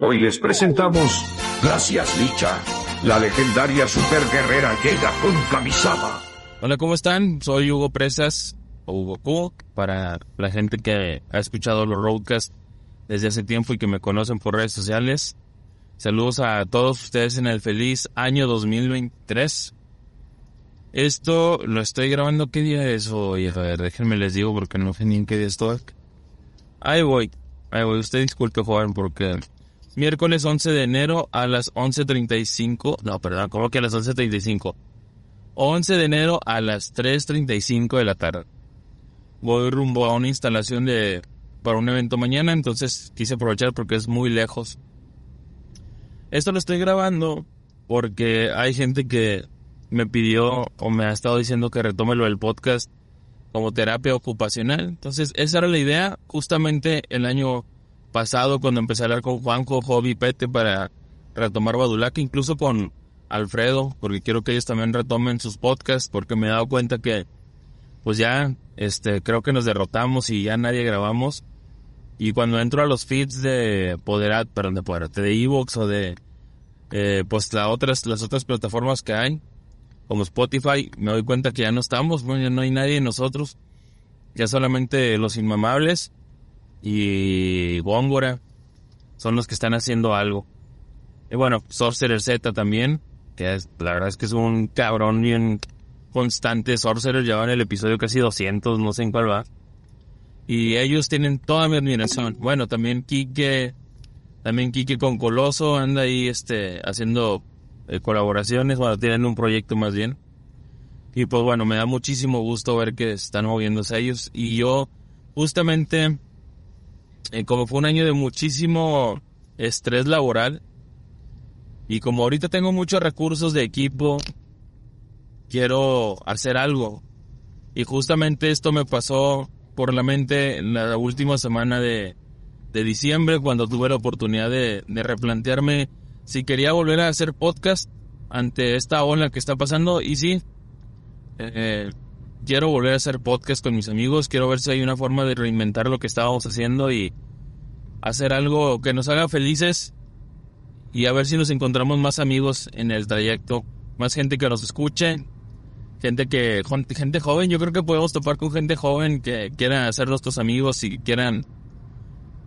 Hoy les presentamos Gracias Licha, la legendaria superguerrera llega con Kamisama. Hola, ¿cómo están? Soy Hugo Presas, o Hugo Cubo, para la gente que ha escuchado los roadcasts desde hace tiempo y que me conocen por redes sociales. Saludos a todos ustedes en el feliz año 2023. Esto lo estoy grabando, ¿qué día es hoy? A ver, déjenme les digo porque no sé ni en qué día estoy. Ahí voy, ahí voy, usted disculpe joven porque miércoles 11 de enero a las 11.35, no, perdón, ¿cómo que a las 11.35? 11 de enero a las 3.35 de la tarde. Voy rumbo a una instalación de para un evento mañana, entonces quise aprovechar porque es muy lejos. Esto lo estoy grabando porque hay gente que me pidió o me ha estado diciendo que retome lo del podcast como terapia ocupacional. Entonces, esa era la idea. Justamente el año pasado, cuando empecé a hablar con Juanjo, Hobby, Pete para retomar Badulaca, incluso con Alfredo, porque quiero que ellos también retomen sus podcasts, porque me he dado cuenta que, pues ya, este, creo que nos derrotamos y ya nadie grabamos. Y cuando entro a los feeds de Poderat, perdón, de Poderat, de Evox o de, eh, pues las otras, las otras plataformas que hay, como Spotify, me doy cuenta que ya no estamos, ya no hay nadie en nosotros, ya solamente los inmamables y Góngora son los que están haciendo algo. Y bueno, Sorcerer Z también, que la verdad es que es un cabrón bien constante. Sorcerer lleva en el episodio casi 200, no sé en cuál va. Y ellos tienen toda mi admiración. Bueno, también Kike, también Kike con Coloso anda ahí este, haciendo eh, colaboraciones, bueno, tienen un proyecto más bien. Y pues bueno, me da muchísimo gusto ver que están moviéndose ellos. Y yo, justamente, eh, como fue un año de muchísimo estrés laboral, y como ahorita tengo muchos recursos de equipo, quiero hacer algo. Y justamente esto me pasó por la mente en la última semana de, de diciembre, cuando tuve la oportunidad de, replantearme si quería volver a hacer podcast ante esta ola que está pasando. Y sí, eh, quiero volver a hacer podcast con mis amigos. Quiero ver si hay una forma de reinventar lo que estábamos haciendo y hacer algo que nos haga felices. Y a ver si nos encontramos más amigos en el trayecto. Más gente que nos escuche. Gente que, gente joven, yo creo que podemos topar con gente joven que quieran ser nuestros amigos y quieran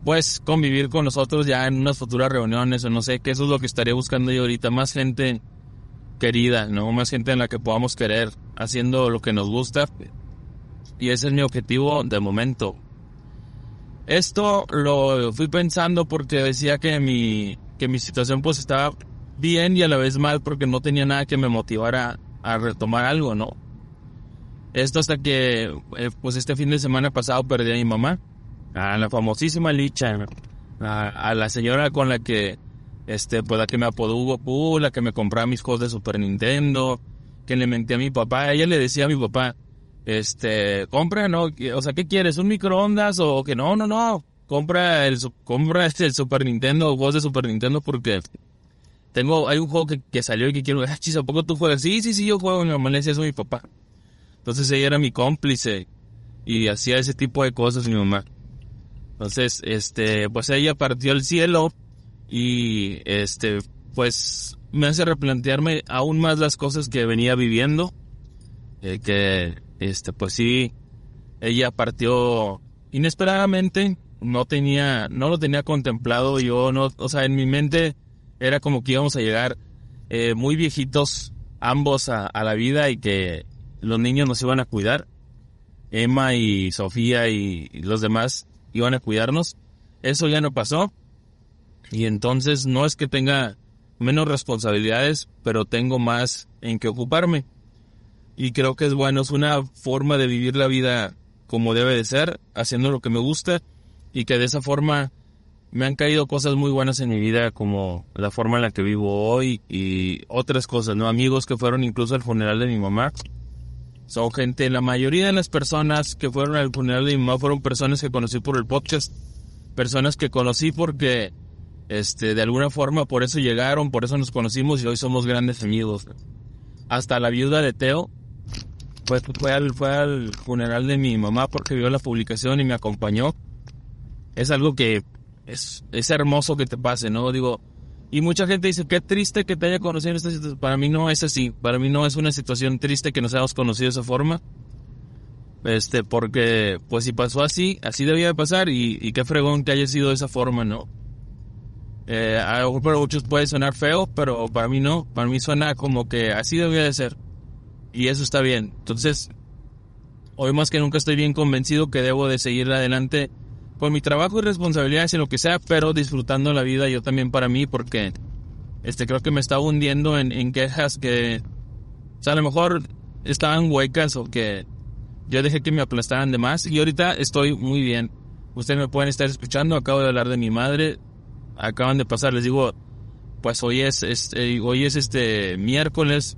pues convivir con nosotros ya en unas futuras reuniones o no sé, que eso es lo que estaría buscando yo ahorita, más gente querida, ¿no? Más gente en la que podamos querer haciendo lo que nos gusta. Y ese es mi objetivo de momento. Esto lo fui pensando porque decía que mi, que mi situación pues estaba bien y a la vez mal porque no tenía nada que me motivara a retomar algo, ¿no? Esto hasta que eh, pues este fin de semana pasado perdí a mi mamá a la famosísima Licha, a, la señora con la que, este, pues la que me apodó Hugo Poo, la que me compraba mis juegos de Super Nintendo, que le menté a mi papá, ella le decía a mi papá, este, compra, ¿no? O sea, ¿qué quieres? ¿Un microondas o que no, no, no? Compra el, compra este, el Super Nintendo, juegos de Super Nintendo porque tengo, hay un juego que, que salió y que quiero, ah, chis, ¿a poco tú juegas? Sí, sí, sí, yo juego, mi mamá le decía eso a mi papá. Entonces ella era mi cómplice y hacía ese tipo de cosas mi mamá. Entonces, este, pues ella partió al cielo y este, pues me hace replantearme aún más las cosas que venía viviendo. Eh, que, este, pues sí, ella partió inesperadamente, no tenía, no lo tenía contemplado, yo no, o sea, en mi mente era como que íbamos a llegar eh, muy viejitos ambos a, a la vida y que los niños nos iban a cuidar. Emma y Sofía y los demás iban a cuidarnos. Eso ya no pasó. Y entonces no es que tenga menos responsabilidades, pero tengo más en que ocuparme. Y creo que es bueno, es una forma de vivir la vida como debe de ser, haciendo lo que me gusta y que de esa forma me han caído cosas muy buenas en mi vida, como la forma en la que vivo hoy y otras cosas, ¿no? Amigos que fueron incluso al funeral de mi mamá. Son gente, la mayoría de las personas que fueron al funeral de mi mamá fueron personas que conocí por el podcast. Personas que conocí porque, este, de alguna forma por eso llegaron, por eso nos conocimos y hoy somos grandes amigos. Hasta la viuda de Teo, pues fue al, fue al funeral de mi mamá porque vio la publicación y me acompañó. Es algo que es, es hermoso que te pase, ¿no? Digo, y mucha gente dice, qué triste que te haya conocido en esta situación. Para mí no es así. Para mí no es una situación triste que nos hayamos conocido de esa forma. Este, porque, pues si pasó así, así debía de pasar y, y qué fregón que haya sido de esa forma, ¿no? Eh, a muchos puede sonar feo, pero para mí no. Para mí suena como que así debía de ser. Y eso está bien. Entonces, hoy más que nunca estoy bien convencido que debo de seguir adelante con mi trabajo y responsabilidades en lo que sea, pero disfrutando la vida yo también para mí, porque este creo que me estaba hundiendo en, en quejas que, o sea, a lo mejor estaban huecas o que yo dejé que me aplastaran de más y ahorita estoy muy bien. Ustedes me pueden estar escuchando, acabo de hablar de mi madre, acaban de pasar, les digo, pues hoy es, este, hoy es este miércoles,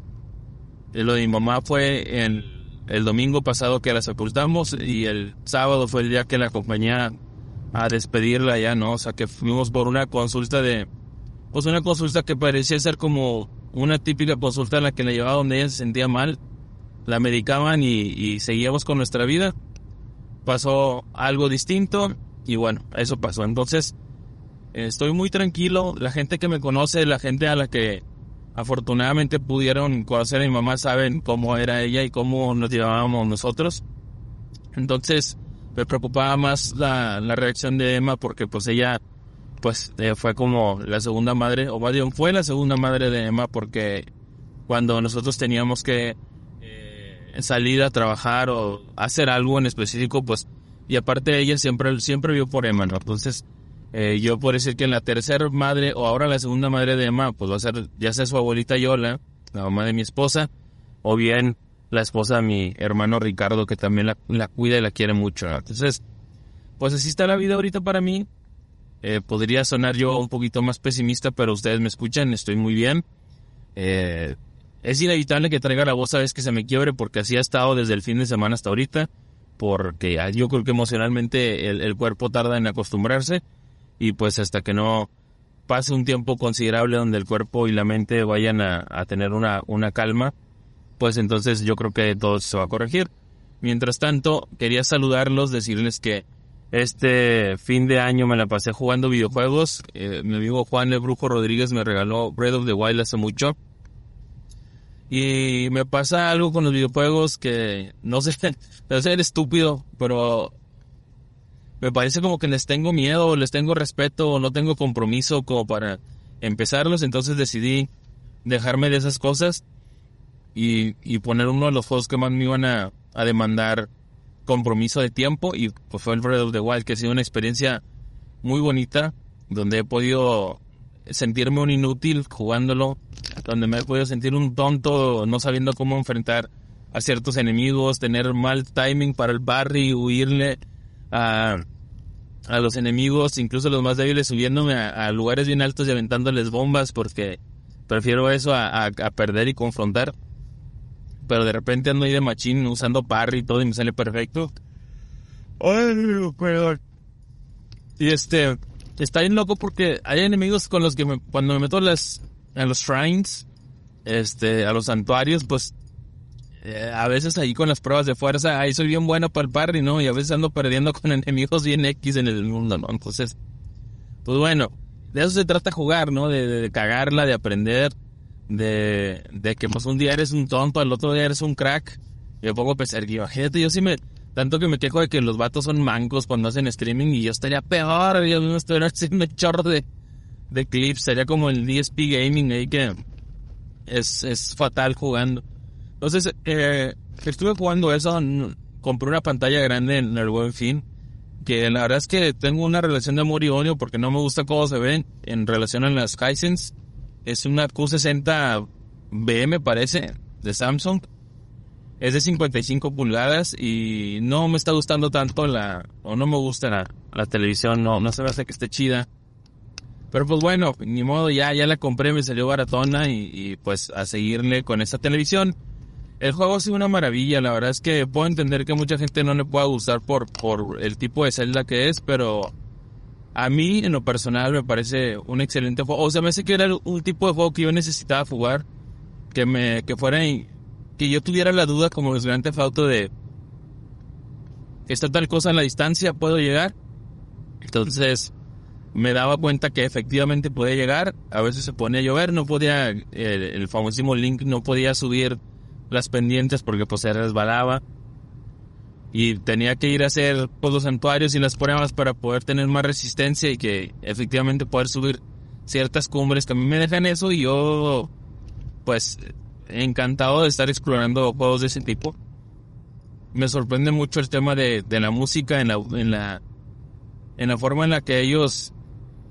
eh, lo de mi mamá fue el, el domingo pasado que la sepultamos y el sábado fue el día que la compañía a despedirla ya, ¿no? O sea, que fuimos por una consulta de, pues una consulta que parecía ser como una típica consulta en la que la llevaba donde ella se sentía mal, la medicaban y seguíamos con nuestra vida. Pasó algo distinto y bueno, eso pasó. Entonces, estoy muy tranquilo. La gente que me conoce, la gente a la que afortunadamente pudieron conocer a mi mamá, saben cómo era ella y cómo nos llevábamos nosotros. Entonces, me preocupaba más la, la reacción de Emma porque pues ella pues eh, fue como la segunda madre, o más bien fue la segunda madre de Emma porque cuando nosotros teníamos que eh, salir a trabajar o hacer algo en específico, pues, y aparte ella siempre, siempre vio por Emma, ¿no? Entonces, eh, yo puedo decir que la tercera madre, o ahora la segunda madre de Emma, pues va a ser ya sea su abuelita Yola, la mamá de mi esposa, o bien la esposa de mi hermano Ricardo, que también la, cuida y la quiere mucho. Entonces, pues así está la vida ahorita para mí. Eh, podría sonar yo un poquito más pesimista, pero ustedes me escuchan, estoy muy bien. Eh, es inevitable que traiga la voz a veces que se me quiebre, porque así ha estado desde el fin de semana hasta ahorita, porque yo creo que emocionalmente el, cuerpo tarda en acostumbrarse, y pues hasta que no pase un tiempo considerable donde el cuerpo y la mente vayan a, tener una, una calma, pues entonces yo creo que todo se va a corregir. Mientras tanto, quería saludarlos, decirles que este fin de año me la pasé jugando videojuegos. Eh, mi amigo Juan el Brujo Rodríguez me regaló Breath of the Wild hace mucho. Y me pasa algo con los videojuegos que no sé, debe ser estúpido, pero me parece como que les tengo miedo, les tengo respeto, no tengo compromiso como para empezarlos, entonces decidí dejarme de esas cosas y, y poner uno de los juegos que más me iban a, a demandar compromiso de tiempo y pues fue el Breath of the Wild que ha sido una experiencia muy bonita donde he podido sentirme un inútil jugándolo donde me he podido sentir un tonto no sabiendo cómo enfrentar a ciertos enemigos tener mal timing para el barry huirle a, a los enemigos incluso los más débiles subiéndome a, lugares bien altos y aventándoles bombas porque prefiero eso a, a perder y confrontar pero de repente ando ahí de machín usando parry y todo y me sale perfecto. Ay, perdón. Y este, está bien loco porque hay enemigos con los que me, cuando me meto las, a los shrines, este, a los santuarios, pues eh, a veces ahí con las pruebas de fuerza, ahí soy bien bueno para el parry, ¿no? Y a veces ando perdiendo con enemigos bien X en el mundo, ¿no? Entonces, pues bueno, de eso se trata jugar, ¿no? De, de, cagarla, de aprender de, de que pues un día eres un tonto, al otro día eres un crack. Y me pongo a pensar, imagínate, yo sí me, tanto que me quejo de que los vatos son mancos cuando hacen streaming y yo estaría peor, yo me estaría haciendo chorro de, de clips, sería como el DSP Gaming ahí que es, es fatal jugando. Entonces, eh, estuve jugando eso, compré una pantalla grande en el buen fin, que la verdad es que tengo una relación de amor y odio porque no me gusta cómo se ven en relación a las Hisense es una Q60B, me parece, de Samsung. Es de 55 pulgadas y no me está gustando tanto la, o no me gusta la, la televisión, no, no se me hace que esté chida. Pero pues bueno, ni modo, ya, ya la compré, me salió baratona y, y pues a seguirle con esta televisión. El juego ha sido una maravilla, la verdad es que puedo entender que mucha gente no le pueda gustar por, por el tipo de celda que es, pero a mí en lo personal me parece un excelente juego. O sea, me hace que era un tipo de juego que yo necesitaba jugar, que me, que fuera, que yo tuviera la duda como el Grand de, está tal cosa en la distancia, puedo llegar. Entonces, me daba cuenta que efectivamente podía llegar, a veces se ponía a llover, no podía, el, el famosísimo Link no podía subir las pendientes porque pues se resbalaba y tenía que ir a hacer pues, los santuarios y las pruebas para poder tener más resistencia y que efectivamente poder subir ciertas cumbres que a mí me dejan eso y yo pues encantado de estar explorando juegos de ese tipo. Me sorprende mucho el tema de, de la música en la, en la en la forma en la que ellos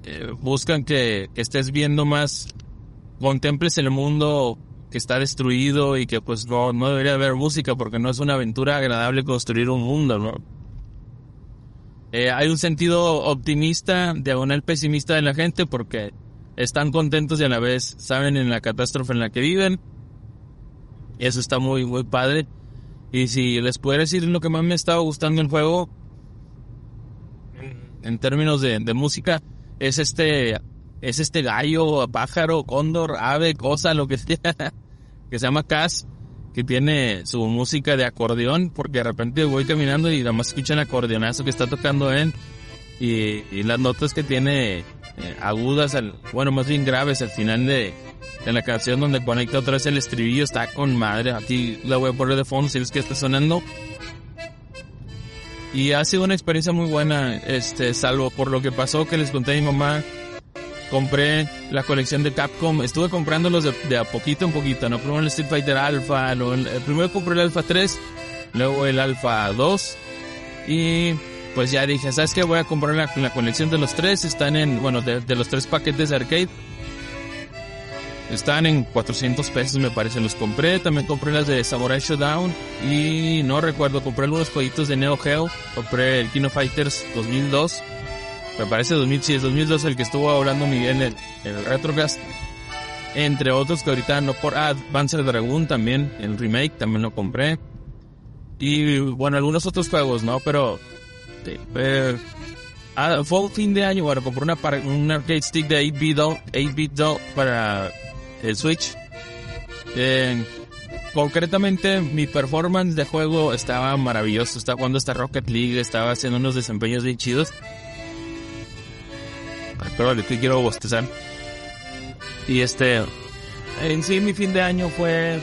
eh, buscan que, que estés viendo más contemples el mundo que está destruido y que pues no, no debería haber música porque no es una aventura agradable construir un mundo, ¿no? Eh, hay un sentido optimista, diagonal pesimista de la gente porque están contentos y a la vez saben en la catástrofe en la que viven. Eso está muy, muy padre. Y si les puedo decir lo que más me estaba gustando el juego, en términos de, de música, es este es este gallo, pájaro, cóndor, ave, cosa, lo que sea, que se llama Cass, que tiene su música de acordeón, porque de repente voy caminando y nada más escuchan acordeonazo que está tocando él, y, las notas que tiene eh, agudas, al, bueno, más bien graves al final de, de, la canción donde conecta otra vez el estribillo, está con madre, aquí la voy a poner de fondo si es que está sonando. Y ha sido una experiencia muy buena, este, salvo por lo que pasó que les conté a mi mamá, compré la colección de Capcom, estuve comprándolos de, de a poquito en poquito, ¿no? Primero el Street Fighter Alpha, el, primero compré el Alpha 3, luego el Alpha 2 y pues ya dije, ¿sabes qué? Voy a comprar la, colección de los tres, están en, bueno, de, de, los tres paquetes de arcade. Están en 400 pesos me parece, los compré, también compré las de Samurai Showdown y no recuerdo, compré algunos jueguitos de Neo Geo, compré el Kino Fighters 2002 me parece 2006, 2002 el que estuvo hablando Miguel en, el Retrocast. Entre otros que ahorita no por... Ah, Panzer Dragoon también, el remake también lo compré. Y bueno, algunos otros juegos, ¿no? Pero... Eh, ah, fue un fin de año, bueno, compré una, un arcade stick de 8-bit 8 para el Switch. Eh, concretamente mi performance de juego estaba maravilloso. Estaba jugando esta Rocket League, estaba haciendo unos desempeños bien chidos pero vale, que quiero bostezar. Y este, en sí mi fin de año fue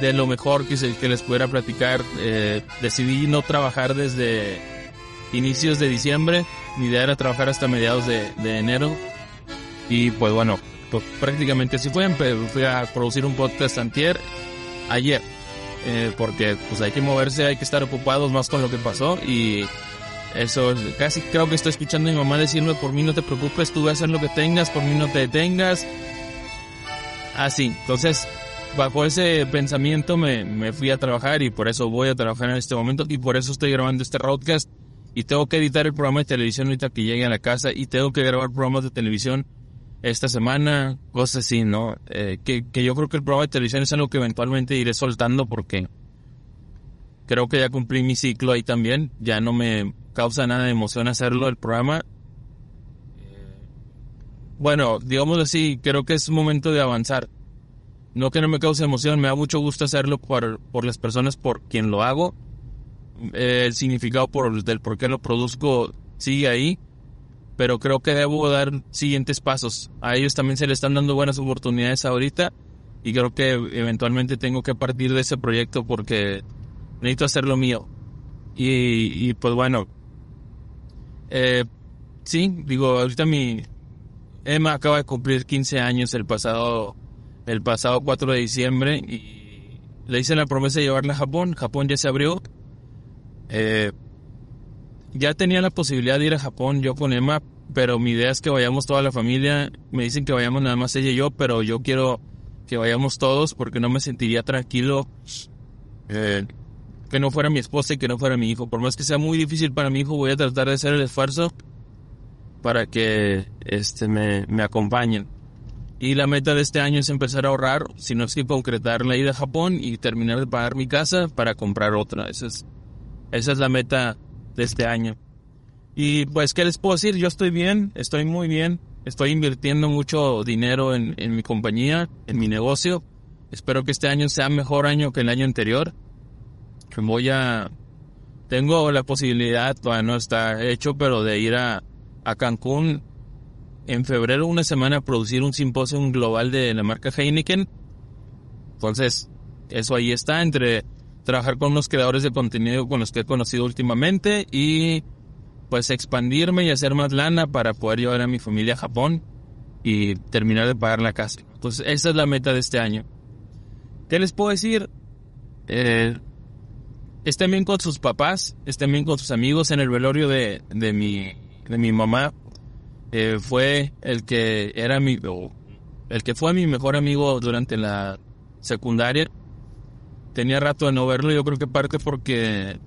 de lo mejor que, se, que les pudiera platicar. Eh, decidí no trabajar desde inicios de diciembre. Mi idea era trabajar hasta mediados de, de enero. Y pues bueno, pues prácticamente así fue. Fui a producir un podcast antier, ayer. Eh, porque pues hay que moverse, hay que estar ocupados más con lo que pasó y eso, casi creo que estoy escuchando a mi mamá decirme, por mí no te preocupes, tú vas a hacer lo que tengas, por mí no te detengas. Así, entonces, bajo ese pensamiento me, me fui a trabajar y por eso voy a trabajar en este momento y por eso estoy grabando este podcast y tengo que editar el programa de televisión ahorita que llegue a la casa y tengo que grabar programas de televisión esta semana, cosas así, ¿no? Eh, que, que yo creo que el programa de televisión es algo que eventualmente iré soltando porque creo que ya cumplí mi ciclo ahí también, ya no me causa nada de emoción hacerlo el programa. Bueno, digamos así, creo que es momento de avanzar. No que no me cause emoción, me da mucho gusto hacerlo por, por las personas por quien lo hago. el significado por, del por qué lo produzco sigue ahí, pero creo que debo dar siguientes pasos. A ellos también se les están dando buenas oportunidades ahorita y creo que eventualmente tengo que partir de ese proyecto porque necesito hacer lo mío. Y, y pues bueno, eh, sí, digo, ahorita mi Emma acaba de cumplir 15 años el pasado el pasado 4 de diciembre y le hice la promesa de llevarla a Japón. Japón ya se abrió. Eh, ya tenía la posibilidad de ir a Japón yo con Emma, pero mi idea es que vayamos toda la familia. Me dicen que vayamos nada más ella y yo, pero yo quiero que vayamos todos porque no me sentiría tranquilo eh, que no fuera mi esposa y que no fuera mi hijo. Por más que sea muy difícil para mi hijo, voy a tratar de hacer el esfuerzo. para que este me, me acompañen. Y la meta de este año es empezar a ahorrar, si no es que concretar la ida a Japón y terminar de pagar mi casa para comprar otra. Esa es, esa es la meta de este año. Y pues, ¿qué les puedo decir? Yo estoy bien, estoy muy bien. Estoy invirtiendo mucho dinero en, en mi compañía, en mi negocio. Espero que este año sea mejor año que el año anterior. Voy a... Tengo la posibilidad, todavía no está hecho, pero de ir a, a Cancún en febrero una semana a producir un simposio global de la marca Heineken. Entonces, eso ahí está entre trabajar con los creadores de contenido con los que he conocido últimamente y pues expandirme y hacer más lana para poder llevar a mi familia a Japón y terminar de pagar la casa. Entonces, esa es la meta de este año. ¿Qué les puedo decir? Eh, estén bien con sus papás, estén bien con sus amigos en el velorio de, de mi, de mi mamá eh, fue el que era mi, el que fue mi mejor amigo durante la secundaria. Tenía rato de no verlo, yo creo que parte porque,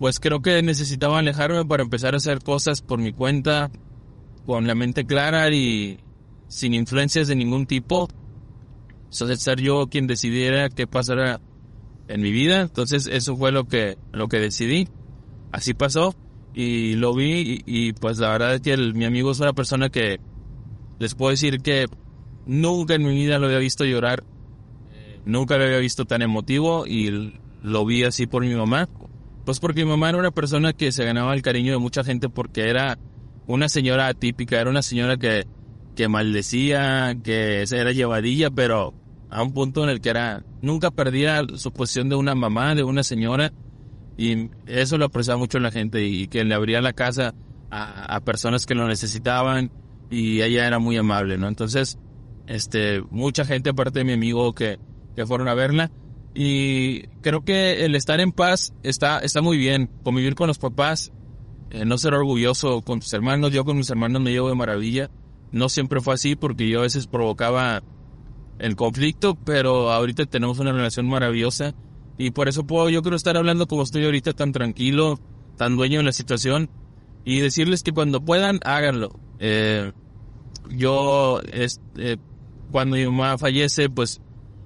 pues creo que necesitaba alejarme para empezar a hacer cosas por mi cuenta, con la mente clara y sin influencias de ningún tipo. Entonces ser yo quien decidiera qué pasara en mi vida. Entonces eso fue lo que, lo que decidí. Así pasó y lo vi y, pues la verdad es que mi amigo es una persona que les puedo decir que nunca en mi vida lo había visto llorar, nunca lo había visto tan emotivo y lo vi así por mi mamá. Pues porque mi mamá era una persona que se ganaba el cariño de mucha gente porque era una señora atípica, era una señora que, que maldecía, que era llevadilla, pero a un punto en el que era, nunca perdía su posición de una mamá, de una señora y eso lo apreciaba mucho la gente y que le abría la casa a, personas que lo necesitaban y ella era muy amable, ¿no? Entonces, este, mucha gente aparte de mi amigo que, que fueron a verla y creo que el estar en paz está, está muy bien, convivir con los papás, eh, no ser orgulloso con tus hermanos, yo con mis hermanos me llevo de maravilla, no siempre fue así porque yo a veces provocaba el conflicto, pero ahorita tenemos una relación maravillosa y por eso puedo yo creo estar hablando como estoy ahorita tan tranquilo, tan dueño de la situación y decirles que cuando puedan háganlo. Eh, yo, eh, cuando mi mamá fallece, pues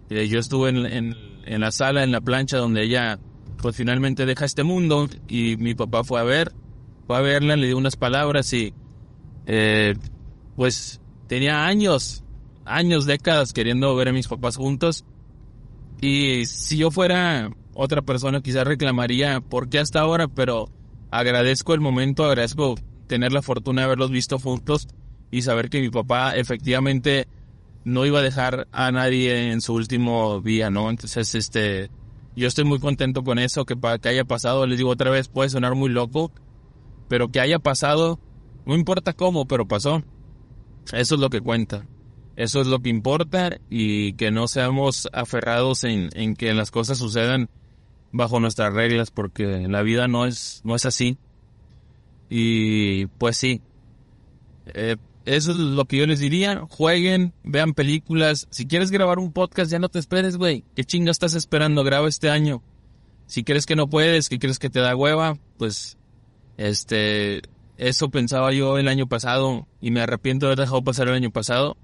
eh, yo estuve en, en, la sala, en la plancha donde ella pues finalmente deja este mundo y mi papá fue a ver, fue a verla, le dio unas palabras y pues tenía años, años, décadas queriendo ver a mis papás juntos y si yo fuera otra persona, quizás reclamaría por qué hasta ahora, pero agradezco el momento, agradezco tener la fortuna de haberlos visto juntos y saber que mi papá efectivamente no iba a dejar a nadie en su último día, ¿no? Entonces, este, yo estoy muy contento con eso, que, que haya pasado, les digo otra vez, puede sonar muy loco, pero que haya pasado, no importa cómo, pero pasó. Eso es lo que cuenta. Eso es lo que importa y que no seamos aferrados en, en que las cosas sucedan bajo nuestras reglas porque la vida no es, no es así. Y pues sí, eh, eso es lo que yo les diría. Jueguen, vean películas. Si quieres grabar un podcast, ya no te esperes, güey. ¿Qué chinga estás esperando? Graba este año. Si crees que no puedes, que crees que te da hueva, pues, este, eso pensaba yo el año pasado y me arrepiento de haber dejado pasar el año pasado.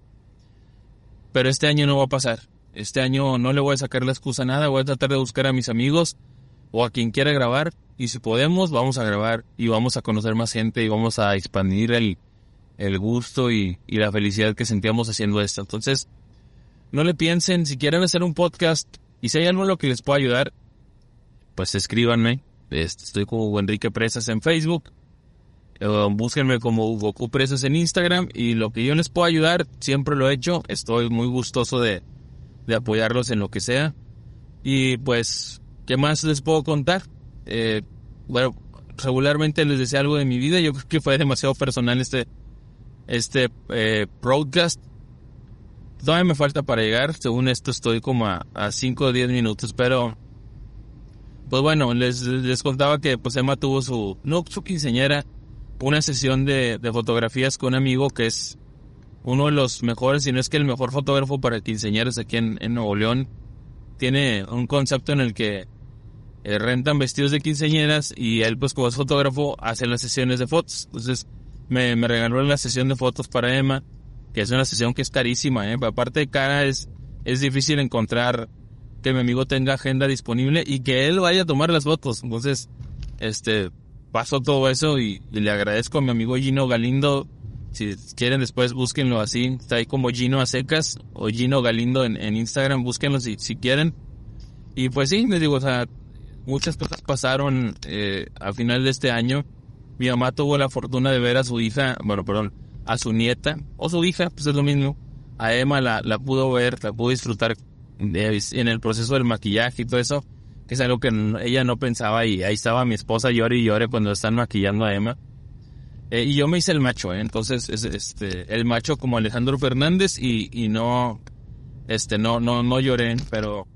Pero este año no va a pasar. Este año no le voy a sacar la excusa a nada, voy a tratar de buscar a mis amigos o a quien quiera grabar y si podemos vamos a grabar y vamos a conocer más gente y vamos a expandir el, el gusto y, y la felicidad que sentíamos haciendo esto. Entonces, no le piensen, si quieren hacer un podcast y si hay algo en lo que les pueda ayudar, pues escríbanme. Este, estoy como Enrique Presas en Facebook eh, búsquenme como Goku Presas en Instagram y lo que yo les puedo ayudar, siempre lo he hecho. Estoy muy gustoso de, de apoyarlos en lo que sea. Y pues, ¿qué más les puedo contar? Eh, bueno, regularmente les decía algo de mi vida. Yo creo que fue demasiado personal este, este eh, broadcast. Todavía me falta para llegar. Según esto estoy como a 5 o 10 minutos, pero... Pues bueno, les, les contaba que pues Emma tuvo su, no su quinceañera, una sesión de, fotografías con un amigo que es uno de los mejores, si no es que el mejor fotógrafo para quinceañeras aquí en, Nuevo León. Tiene un concepto en el que eh, rentan vestidos de quinceañeras y él pues como es fotógrafo hace las sesiones de fotos. Entonces me, me regaló la sesión de fotos para Emma, que es una sesión que es carísima, ¿eh? Aparte de cara, es, es difícil encontrar que mi amigo tenga agenda disponible y que él vaya a tomar las fotos. Entonces, este, pasó todo eso y, le agradezco a mi amigo Gino Galindo. Si quieren después búsquenlo así, está ahí como Gino a o Gino Galindo en, en Instagram, búsquenlo si, si quieren. Y pues sí, les digo, muchas cosas pasaron eh, a final de este año. Mi mamá tuvo la fortuna de ver a su hija, bueno, perdón, a su nieta, o su hija, pues es lo mismo. A Emma la, la pudo ver, la pudo disfrutar en el proceso del maquillaje y todo eso, que es algo que ella no pensaba y ahí estaba mi esposa llore y llore cuando están maquillando a Emma. Eh, y yo me hice el macho, ¿eh? entonces este el macho como Alejandro Fernández y, y no este no no no lloré, pero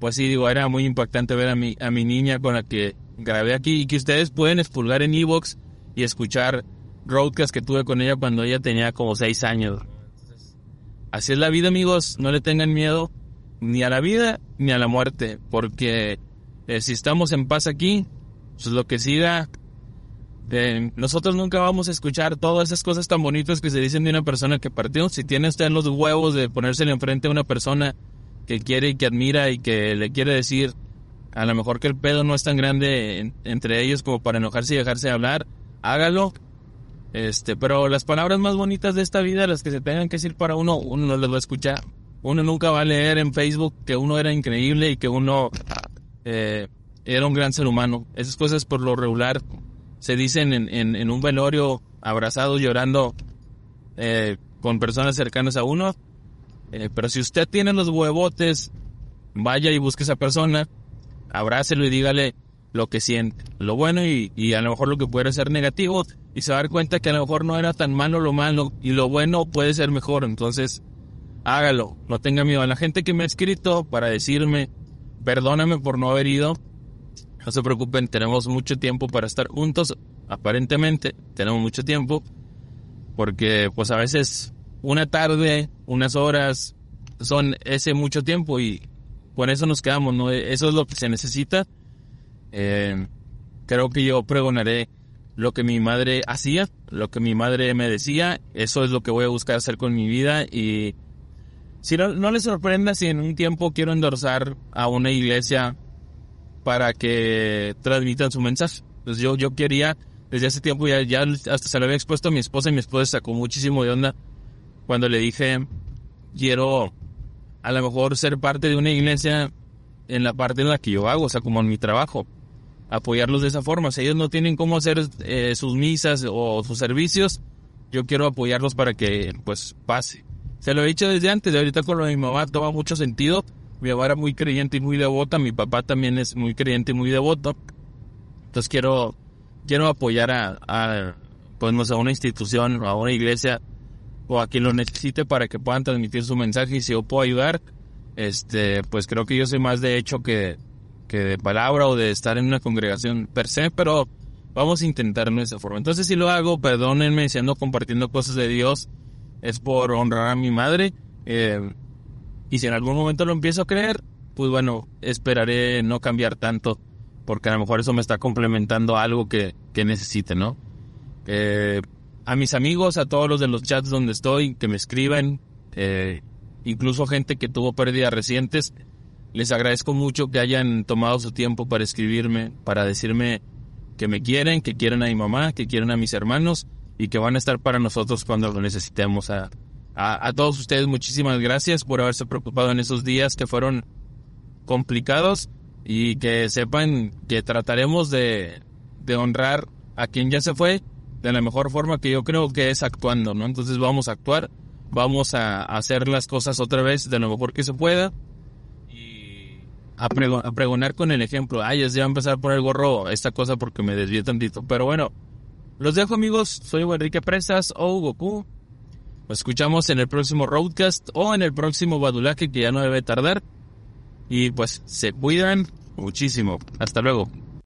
pues sí digo era muy impactante ver a mi a mi niña con la que grabé aquí y que ustedes pueden expulgar en Evox y escuchar roadcast que tuve con ella cuando ella tenía como seis años. Así es la vida, amigos, no le tengan miedo ni a la vida ni a la muerte, porque eh, si estamos en paz aquí, pues lo que siga, eh, nosotros nunca vamos a escuchar todas esas cosas tan bonitas que se dicen de una persona que partió. Si tiene usted los huevos de ponérsele enfrente a una persona que quiere y que admira y que le quiere decir, a lo mejor que el pedo no es tan grande entre ellos como para enojarse y dejarse de hablar, hágalo. Este, pero las palabras más bonitas de esta vida, las que se tengan que decir para uno, uno no las va a escuchar. Uno nunca va a leer en Facebook que uno era increíble y que uno eh, era un gran ser humano. Esas cosas por lo regular se dicen en, en, un velorio, abrazado, llorando eh, con personas cercanas a uno. Eh, pero si usted tiene los huevotes, vaya y busque a esa persona, abrácelo y dígale lo que siente, lo bueno y, y, a lo mejor lo que puede ser negativo y se va a dar cuenta que a lo mejor no era tan malo lo malo y lo bueno puede ser mejor. Entonces, hágalo, no tenga miedo. A la gente que me ha escrito para decirme, perdóname por no haber ido, no se preocupen, tenemos mucho tiempo para estar juntos, aparentemente tenemos mucho tiempo, porque pues a veces una tarde, unas horas, son ese mucho tiempo y por eso nos quedamos, ¿no? Eso es lo que se necesita. Eh, creo que yo pregonaré lo que mi madre hacía, lo que mi madre me decía, eso es lo que voy a buscar hacer con mi vida y si no, no les sorprenda si en un tiempo quiero endorsar a una iglesia para que transmitan su mensaje. Pues yo, yo quería, desde hace tiempo ya, ya hasta se lo había expuesto a mi esposa y mi esposa sacó muchísimo de onda cuando le dije, quiero a lo mejor ser parte de una iglesia en la parte en la que yo hago, o sea, como en mi trabajo, apoyarlos de esa forma. Si ellos no tienen cómo hacer eh, sus misas o sus servicios, yo quiero apoyarlos para que pues pase. Se lo he dicho desde antes, de ahorita con lo de mi mamá toma mucho sentido. Mi mamá era muy creyente y muy devota, mi papá también es muy creyente y muy devoto. Entonces quiero, quiero apoyar a, a, pues, a una institución, a una iglesia, o a quien lo necesite para que puedan transmitir su mensaje y si yo puedo ayudar, este, pues creo que yo soy más de hecho que, que de palabra o de estar en una congregación per se, pero vamos a intentarlo de esa forma. Entonces si lo hago, perdónenme si ando compartiendo cosas de Dios, es por honrar a mi madre. Eh, y si en algún momento lo empiezo a creer, pues bueno, esperaré no cambiar tanto, porque a lo mejor eso me está complementando algo que, que necesite, ¿no? Eh, a mis amigos, a todos los de los chats donde estoy, que me escriben, eh, incluso gente que tuvo pérdidas recientes, les agradezco mucho que hayan tomado su tiempo para escribirme, para decirme que me quieren, que quieren a mi mamá, que quieren a mis hermanos y que van a estar para nosotros cuando lo necesitemos. A, a, todos ustedes muchísimas gracias por haberse preocupado en esos días que fueron complicados y que sepan que trataremos de, de honrar a quien ya se fue de la mejor forma que yo creo que es actuando, ¿no? Entonces vamos a actuar, vamos a, hacer las cosas otra vez de lo mejor que se pueda y a, pregonar con el ejemplo. Ay, ya voy a empezar a poner gorro esta cosa porque me desvié tantito. Pero bueno, los dejo amigos, soy Enrique Presas o Goku. Nos escuchamos en el próximo Roadcast o en el próximo Badulaje que ya no debe tardar. Y pues se cuidan muchísimo. Hasta luego.